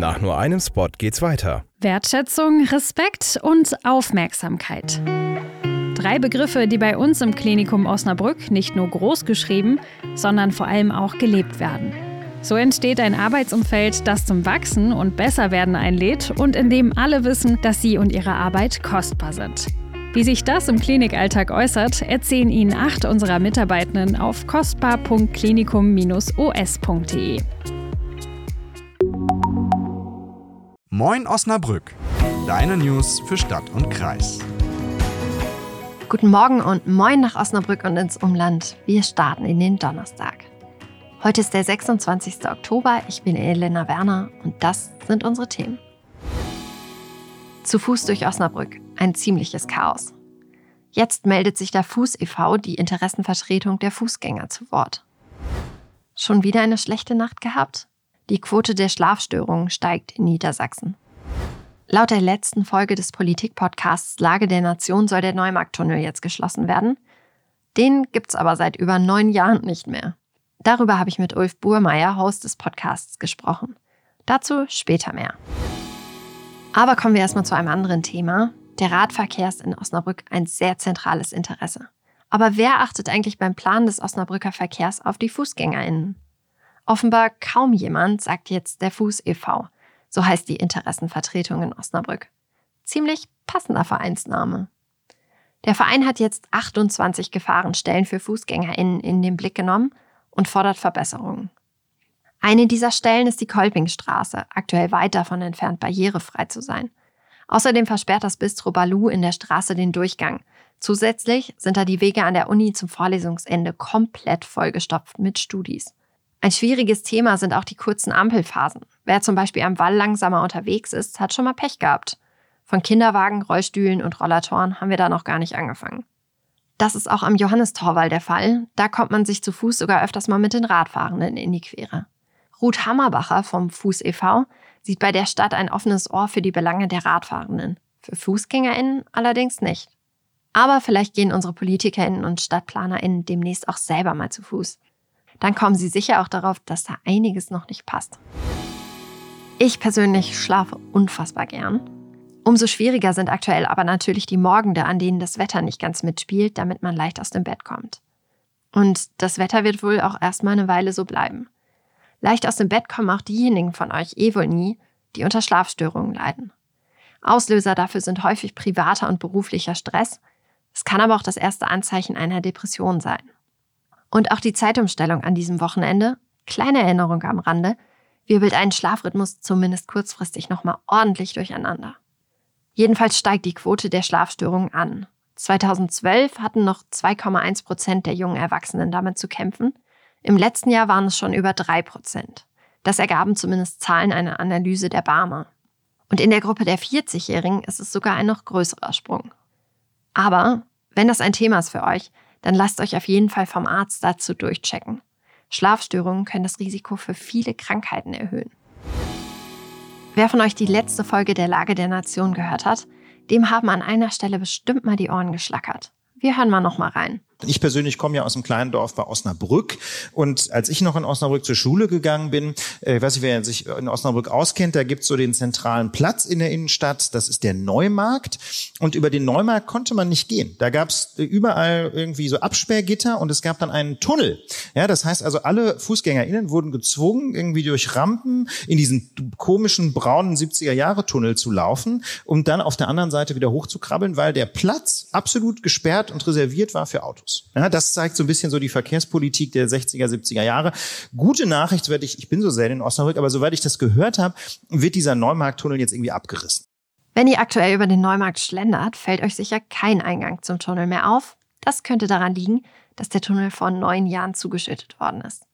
Nach nur einem Spot geht's weiter. Wertschätzung, Respekt und Aufmerksamkeit. Drei Begriffe, die bei uns im Klinikum Osnabrück nicht nur groß geschrieben, sondern vor allem auch gelebt werden. So entsteht ein Arbeitsumfeld, das zum Wachsen und Besserwerden einlädt und in dem alle wissen, dass sie und ihre Arbeit kostbar sind. Wie sich das im Klinikalltag äußert, erzählen Ihnen acht unserer Mitarbeitenden auf kostbar.klinikum-os.de. Moin Osnabrück, deine News für Stadt und Kreis. Guten Morgen und moin nach Osnabrück und ins Umland. Wir starten in den Donnerstag. Heute ist der 26. Oktober. Ich bin Elena Werner und das sind unsere Themen. Zu Fuß durch Osnabrück. Ein ziemliches Chaos. Jetzt meldet sich der Fuß e.V., die Interessenvertretung der Fußgänger, zu Wort. Schon wieder eine schlechte Nacht gehabt? Die Quote der Schlafstörungen steigt in Niedersachsen. Laut der letzten Folge des Politik-Podcasts Lage der Nation soll der Neumarkttunnel jetzt geschlossen werden. Den gibt's aber seit über neun Jahren nicht mehr. Darüber habe ich mit Ulf Burmeier, Host des Podcasts, gesprochen. Dazu später mehr. Aber kommen wir erstmal zu einem anderen Thema. Der Radverkehr ist in Osnabrück ein sehr zentrales Interesse. Aber wer achtet eigentlich beim Plan des Osnabrücker Verkehrs auf die FußgängerInnen? Offenbar kaum jemand, sagt jetzt der Fuß e.V., so heißt die Interessenvertretung in Osnabrück. Ziemlich passender Vereinsname. Der Verein hat jetzt 28 Gefahrenstellen für FußgängerInnen in den Blick genommen und fordert Verbesserungen. Eine dieser Stellen ist die Kolpingstraße, aktuell weit davon entfernt, barrierefrei zu sein. Außerdem versperrt das Bistro Balu in der Straße den Durchgang. Zusätzlich sind da die Wege an der Uni zum Vorlesungsende komplett vollgestopft mit Studis. Ein schwieriges Thema sind auch die kurzen Ampelphasen. Wer zum Beispiel am Wall langsamer unterwegs ist, hat schon mal Pech gehabt. Von Kinderwagen, Rollstühlen und Rollatoren haben wir da noch gar nicht angefangen. Das ist auch am Johannistorwall der Fall. Da kommt man sich zu Fuß sogar öfters mal mit den Radfahrenden in die Quere. Ruth Hammerbacher vom Fuß e.V. sieht bei der Stadt ein offenes Ohr für die Belange der Radfahrenden. Für FußgängerInnen allerdings nicht. Aber vielleicht gehen unsere PolitikerInnen und StadtplanerInnen demnächst auch selber mal zu Fuß dann kommen Sie sicher auch darauf, dass da einiges noch nicht passt. Ich persönlich schlafe unfassbar gern. Umso schwieriger sind aktuell aber natürlich die Morgende, an denen das Wetter nicht ganz mitspielt, damit man leicht aus dem Bett kommt. Und das Wetter wird wohl auch erstmal eine Weile so bleiben. Leicht aus dem Bett kommen auch diejenigen von euch eh wohl nie, die unter Schlafstörungen leiden. Auslöser dafür sind häufig privater und beruflicher Stress. Es kann aber auch das erste Anzeichen einer Depression sein. Und auch die Zeitumstellung an diesem Wochenende, kleine Erinnerung am Rande, wirbelt einen Schlafrhythmus zumindest kurzfristig nochmal ordentlich durcheinander. Jedenfalls steigt die Quote der Schlafstörungen an. 2012 hatten noch 2,1 Prozent der jungen Erwachsenen damit zu kämpfen. Im letzten Jahr waren es schon über 3 Prozent. Das ergaben zumindest Zahlen einer Analyse der Barmer. Und in der Gruppe der 40-Jährigen ist es sogar ein noch größerer Sprung. Aber, wenn das ein Thema ist für euch, dann lasst euch auf jeden Fall vom Arzt dazu durchchecken. Schlafstörungen können das Risiko für viele Krankheiten erhöhen. Wer von euch die letzte Folge der Lage der Nation gehört hat, dem haben an einer Stelle bestimmt mal die Ohren geschlackert. Wir hören mal noch mal rein. Ich persönlich komme ja aus einem kleinen Dorf bei Osnabrück und als ich noch in Osnabrück zur Schule gegangen bin, äh, ich weiß nicht, wer sich in Osnabrück auskennt, da gibt's so den zentralen Platz in der Innenstadt, das ist der Neumarkt und über den Neumarkt konnte man nicht gehen. Da gab's äh, überall irgendwie so Absperrgitter und es gab dann einen Tunnel. Ja, das heißt also, alle FußgängerInnen wurden gezwungen, irgendwie durch Rampen in diesen komischen braunen 70er-Jahre-Tunnel zu laufen, um dann auf der anderen Seite wieder hochzukrabbeln, weil der Platz absolut gesperrt und reserviert war für Autos. Ja, das zeigt so ein bisschen so die Verkehrspolitik der 60er, 70er Jahre. Gute Nachricht, soweit ich, ich bin so selten in Osnabrück, aber soweit ich das gehört habe, wird dieser Neumarkttunnel jetzt irgendwie abgerissen. Wenn ihr aktuell über den Neumarkt schlendert, fällt euch sicher kein Eingang zum Tunnel mehr auf. Das könnte daran liegen, dass der Tunnel vor neun Jahren zugeschüttet worden ist.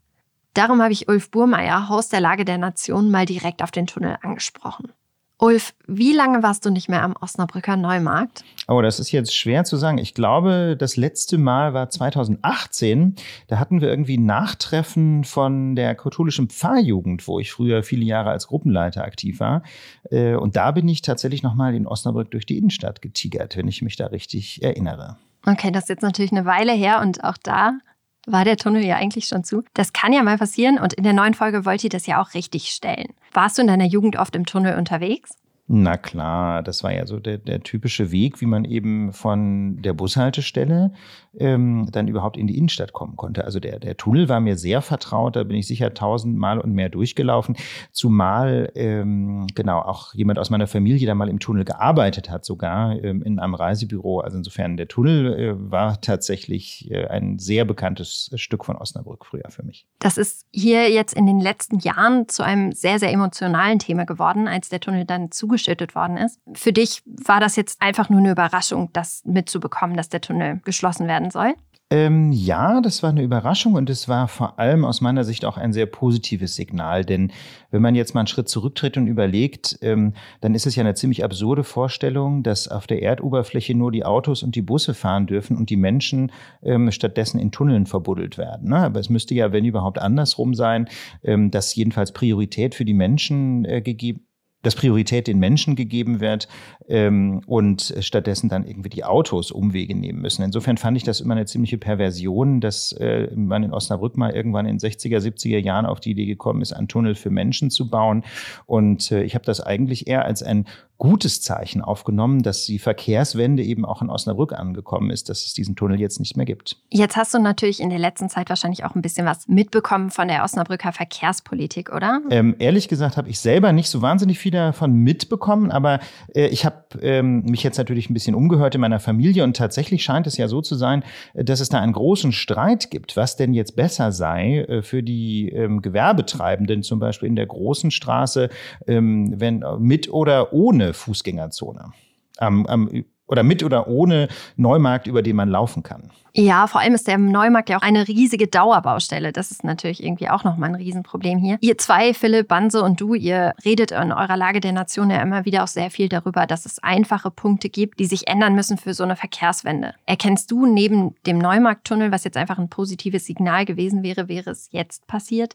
Darum habe ich Ulf Burmeier, Haus der Lage der Nation, mal direkt auf den Tunnel angesprochen. Ulf, wie lange warst du nicht mehr am Osnabrücker Neumarkt? Oh, das ist jetzt schwer zu sagen. Ich glaube, das letzte Mal war 2018. Da hatten wir irgendwie Nachtreffen von der katholischen Pfarrjugend, wo ich früher viele Jahre als Gruppenleiter aktiv war. Äh, und da bin ich tatsächlich nochmal in Osnabrück durch die Innenstadt getigert, wenn ich mich da richtig erinnere. Okay, das ist jetzt natürlich eine Weile her und auch da war der Tunnel ja eigentlich schon zu. Das kann ja mal passieren und in der neuen Folge wollt ihr das ja auch richtig stellen. Warst du in deiner Jugend oft im Tunnel unterwegs? Na klar, das war ja so der, der typische Weg, wie man eben von der Bushaltestelle ähm, dann überhaupt in die Innenstadt kommen konnte. Also der, der Tunnel war mir sehr vertraut, da bin ich sicher tausendmal und mehr durchgelaufen. Zumal ähm, genau auch jemand aus meiner Familie da mal im Tunnel gearbeitet hat, sogar ähm, in einem Reisebüro. Also insofern der Tunnel äh, war tatsächlich äh, ein sehr bekanntes Stück von Osnabrück früher für mich. Das ist hier jetzt in den letzten Jahren zu einem sehr, sehr emotionalen Thema geworden, als der Tunnel dann zugeschnitten zugeschüttet worden ist. Für dich war das jetzt einfach nur eine Überraschung, das mitzubekommen, dass der Tunnel geschlossen werden soll? Ähm, ja, das war eine Überraschung und es war vor allem aus meiner Sicht auch ein sehr positives Signal. Denn wenn man jetzt mal einen Schritt zurücktritt und überlegt, ähm, dann ist es ja eine ziemlich absurde Vorstellung, dass auf der Erdoberfläche nur die Autos und die Busse fahren dürfen und die Menschen ähm, stattdessen in Tunneln verbuddelt werden. Ne? Aber es müsste ja, wenn überhaupt, andersrum sein, ähm, dass jedenfalls Priorität für die Menschen äh, gegeben dass Priorität den Menschen gegeben wird ähm, und stattdessen dann irgendwie die Autos Umwege nehmen müssen. Insofern fand ich das immer eine ziemliche Perversion, dass äh, man in Osnabrück mal irgendwann in 60er, 70er Jahren auf die Idee gekommen ist, einen Tunnel für Menschen zu bauen. Und äh, ich habe das eigentlich eher als ein gutes Zeichen aufgenommen, dass die Verkehrswende eben auch in Osnabrück angekommen ist, dass es diesen Tunnel jetzt nicht mehr gibt. Jetzt hast du natürlich in der letzten Zeit wahrscheinlich auch ein bisschen was mitbekommen von der Osnabrücker Verkehrspolitik, oder? Ähm, ehrlich gesagt habe ich selber nicht so wahnsinnig viel davon mitbekommen, aber äh, ich habe ähm, mich jetzt natürlich ein bisschen umgehört in meiner Familie und tatsächlich scheint es ja so zu sein, dass es da einen großen Streit gibt, was denn jetzt besser sei äh, für die ähm, Gewerbetreibenden, zum Beispiel in der großen Straße, ähm, wenn mit oder ohne Fußgängerzone. Am, am, oder mit oder ohne Neumarkt, über den man laufen kann. Ja, vor allem ist der Neumarkt ja auch eine riesige Dauerbaustelle. Das ist natürlich irgendwie auch nochmal ein Riesenproblem hier. Ihr zwei, Philipp, Banse und du, ihr redet in eurer Lage der Nation ja immer wieder auch sehr viel darüber, dass es einfache Punkte gibt, die sich ändern müssen für so eine Verkehrswende. Erkennst du neben dem Neumarkttunnel, was jetzt einfach ein positives Signal gewesen wäre, wäre es jetzt passiert,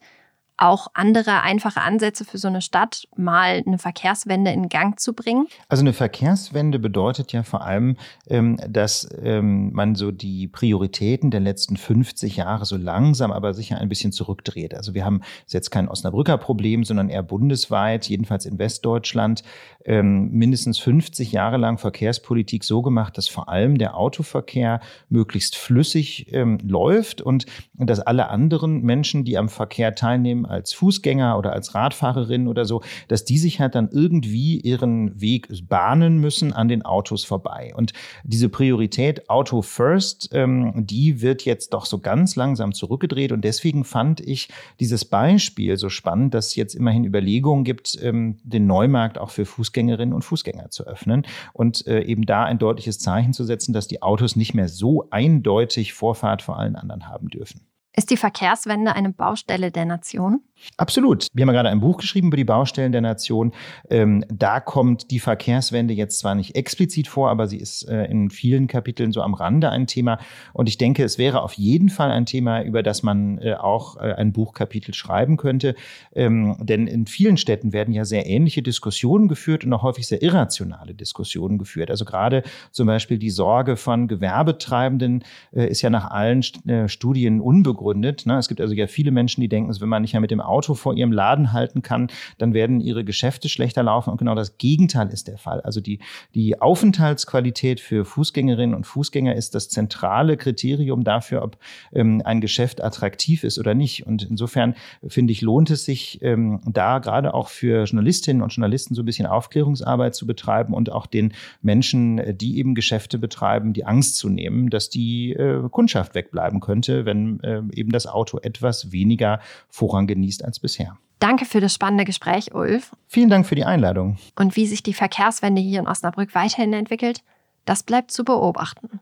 auch andere einfache Ansätze für so eine Stadt, mal eine Verkehrswende in Gang zu bringen? Also eine Verkehrswende bedeutet ja vor allem, ähm, dass ähm, man so die Prioritäten der letzten 50 Jahre so langsam, aber sicher ein bisschen zurückdreht. Also wir haben jetzt kein Osnabrücker Problem, sondern eher bundesweit, jedenfalls in Westdeutschland, ähm, mindestens 50 Jahre lang Verkehrspolitik so gemacht, dass vor allem der Autoverkehr möglichst flüssig läuft und dass alle anderen Menschen, die am Verkehr teilnehmen, als Fußgänger oder als Radfahrerin oder so, dass die sich halt dann irgendwie ihren Weg bahnen müssen an den Autos vorbei. Und diese Priorität Auto First, ähm, die wird jetzt doch so ganz langsam zurückgedreht. Und deswegen fand ich dieses Beispiel so spannend, dass es jetzt immerhin Überlegungen gibt, ähm, den Neumarkt auch für Fußgängerinnen und Fußgänger zu öffnen und äh, eben da ein deutliches Zeichen zu setzen, dass die Autos nicht mehr so eindeutig Vorfahrt vor allen anderen haben dürfen. Ist die Verkehrswende eine Baustelle der Nation? Absolut. Wir haben ja gerade ein Buch geschrieben über die Baustellen der Nation. Ähm, da kommt die Verkehrswende jetzt zwar nicht explizit vor, aber sie ist äh, in vielen Kapiteln so am Rande ein Thema. Und ich denke, es wäre auf jeden Fall ein Thema, über das man äh, auch äh, ein Buchkapitel schreiben könnte. Ähm, denn in vielen Städten werden ja sehr ähnliche Diskussionen geführt und auch häufig sehr irrationale Diskussionen geführt. Also gerade zum Beispiel die Sorge von Gewerbetreibenden äh, ist ja nach allen äh, Studien unbegründet. Ne? Es gibt also ja viele Menschen, die denken, wenn man nicht mehr mit dem Auto vor ihrem Laden halten kann, dann werden ihre Geschäfte schlechter laufen. Und genau das Gegenteil ist der Fall. Also die, die Aufenthaltsqualität für Fußgängerinnen und Fußgänger ist das zentrale Kriterium dafür, ob ähm, ein Geschäft attraktiv ist oder nicht. Und insofern finde ich, lohnt es sich, ähm, da gerade auch für Journalistinnen und Journalisten so ein bisschen Aufklärungsarbeit zu betreiben und auch den Menschen, die eben Geschäfte betreiben, die Angst zu nehmen, dass die äh, Kundschaft wegbleiben könnte, wenn äh, eben das Auto etwas weniger Vorrang genießt als bisher. Danke für das spannende Gespräch, Ulf. Vielen Dank für die Einladung. Und wie sich die Verkehrswende hier in Osnabrück weiterhin entwickelt, das bleibt zu beobachten.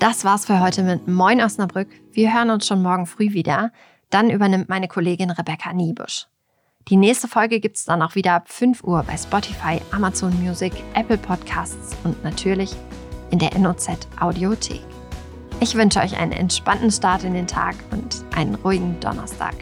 Das war's für heute mit Moin Osnabrück. Wir hören uns schon morgen früh wieder. Dann übernimmt meine Kollegin Rebecca Niebusch. Die nächste Folge gibt's dann auch wieder ab 5 Uhr bei Spotify, Amazon Music, Apple Podcasts und natürlich in der NOZ Audiothek. Ich wünsche euch einen entspannten Start in den Tag und einen ruhigen Donnerstag.